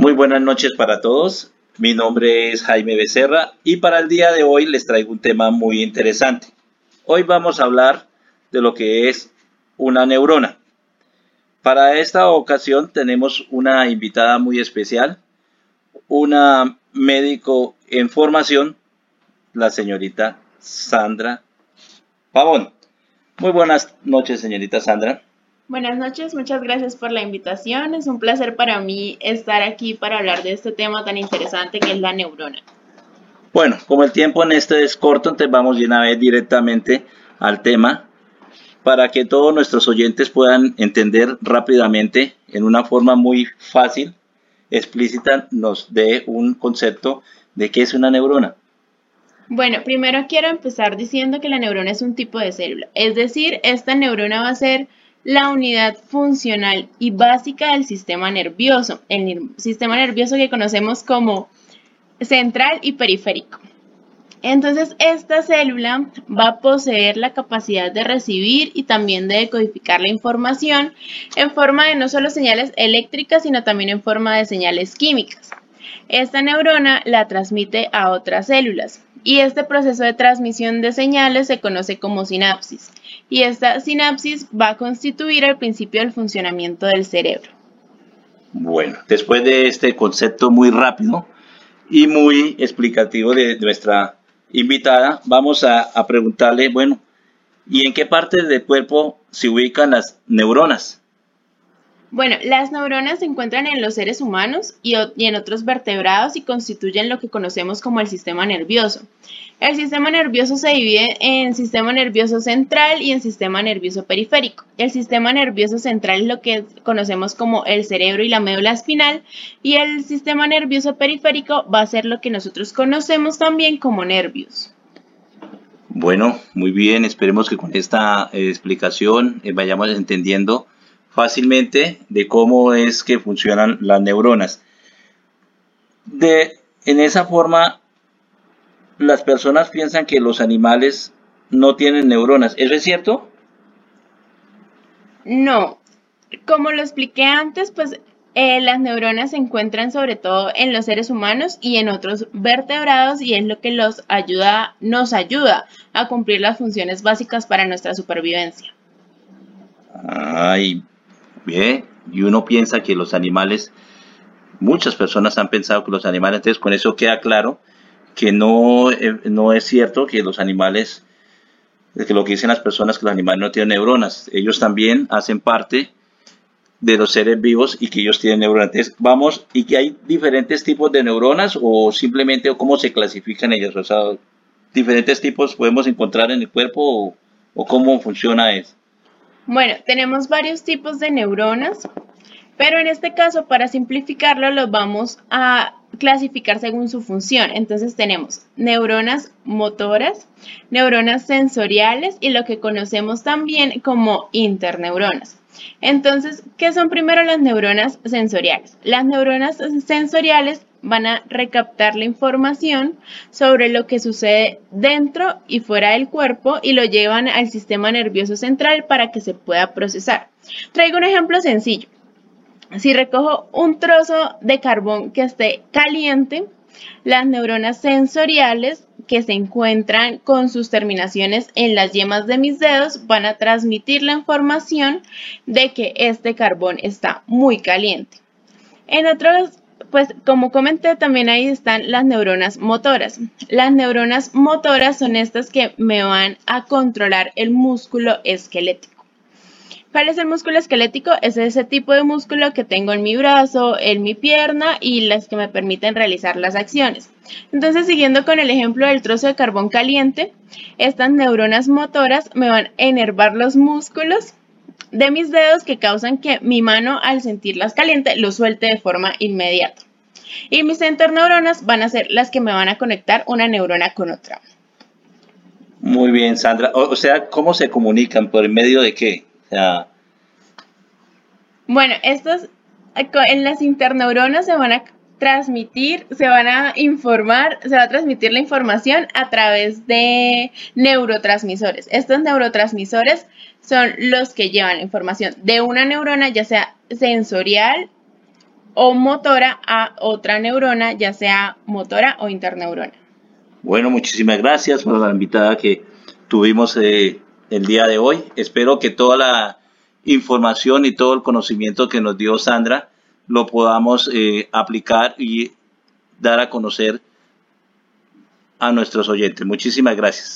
Muy buenas noches para todos. Mi nombre es Jaime Becerra y para el día de hoy les traigo un tema muy interesante. Hoy vamos a hablar de lo que es una neurona. Para esta ocasión tenemos una invitada muy especial, una médico en formación, la señorita Sandra Pavón. Muy buenas noches, señorita Sandra. Buenas noches, muchas gracias por la invitación. Es un placer para mí estar aquí para hablar de este tema tan interesante que es la neurona. Bueno, como el tiempo en este es corto, entonces vamos de una vez directamente al tema para que todos nuestros oyentes puedan entender rápidamente, en una forma muy fácil, explícita, nos dé un concepto de qué es una neurona. Bueno, primero quiero empezar diciendo que la neurona es un tipo de célula, es decir, esta neurona va a ser la unidad funcional y básica del sistema nervioso, el sistema nervioso que conocemos como central y periférico. Entonces, esta célula va a poseer la capacidad de recibir y también de decodificar la información en forma de no solo señales eléctricas, sino también en forma de señales químicas. Esta neurona la transmite a otras células y este proceso de transmisión de señales se conoce como sinapsis y esta sinapsis va a constituir el principio del funcionamiento del cerebro. Bueno, después de este concepto muy rápido y muy explicativo de nuestra invitada, vamos a, a preguntarle, bueno, ¿y en qué parte del cuerpo se ubican las neuronas? Bueno, las neuronas se encuentran en los seres humanos y, en otros vertebrados y constituyen lo que conocemos como el sistema nervioso. El sistema nervioso se divide en sistema nervioso central y en sistema nervioso periférico. El sistema nervioso central es lo que conocemos como el cerebro y la médula espinal y el sistema nervioso periférico va a ser lo que nosotros conocemos también como nervios. Bueno, muy bien, esperemos que con esta eh, explicación eh, vayamos entendiendo fácilmente de cómo es que funcionan las neuronas. De, en esa forma, las personas piensan que los animales no tienen neuronas. ¿Eso es cierto? No. Como lo expliqué antes, pues eh, las neuronas se encuentran sobre todo en los seres humanos y en otros vertebrados y es lo que los ayuda, nos ayuda a cumplir las funciones básicas para nuestra supervivencia. Ay, Bien, y uno piensa que los animales, muchas personas han pensado que los animales, entonces con eso queda claro que no, eh, no es cierto que los animales, que lo que dicen las personas que los animales no tienen neuronas, ellos también hacen parte de los seres vivos y que ellos tienen neuronas. Entonces, vamos, y que hay diferentes tipos de neuronas o simplemente cómo se clasifican ellas, o sea, diferentes tipos podemos encontrar en el cuerpo o, o cómo funciona eso. Bueno, tenemos varios tipos de neuronas, pero en este caso, para simplificarlo, los vamos a clasificar según su función. Entonces tenemos neuronas motoras, neuronas sensoriales y lo que conocemos también como interneuronas. Entonces, ¿qué son primero las neuronas sensoriales? Las neuronas sensoriales van a recaptar la información sobre lo que sucede dentro y fuera del cuerpo y lo llevan al sistema nervioso central para que se pueda procesar. Traigo un ejemplo sencillo. Si recojo un trozo de carbón que esté caliente, las neuronas sensoriales que se encuentran con sus terminaciones en las yemas de mis dedos van a transmitir la información de que este carbón está muy caliente. En otros pues como comenté, también ahí están las neuronas motoras. Las neuronas motoras son estas que me van a controlar el músculo esquelético. ¿Cuál es el músculo esquelético? Es ese tipo de músculo que tengo en mi brazo, en mi pierna y las que me permiten realizar las acciones. Entonces, siguiendo con el ejemplo del trozo de carbón caliente, estas neuronas motoras me van a enervar los músculos de mis dedos que causan que mi mano al sentirlas caliente lo suelte de forma inmediata. Y mis interneuronas van a ser las que me van a conectar una neurona con otra. Muy bien, Sandra. O, sea, ¿cómo se comunican? ¿Por el medio de qué? Bueno, estos en las interneuronas se van a transmitir, se van a informar, se va a transmitir la información a través de neurotransmisores. Estos neurotransmisores son los que llevan la información de una neurona, ya sea sensorial o motora a otra neurona, ya sea motora o interneurona. Bueno, muchísimas gracias por la invitada que tuvimos eh, el día de hoy. Espero que toda la información y todo el conocimiento que nos dio Sandra lo podamos eh, aplicar y dar a conocer a nuestros oyentes. Muchísimas gracias.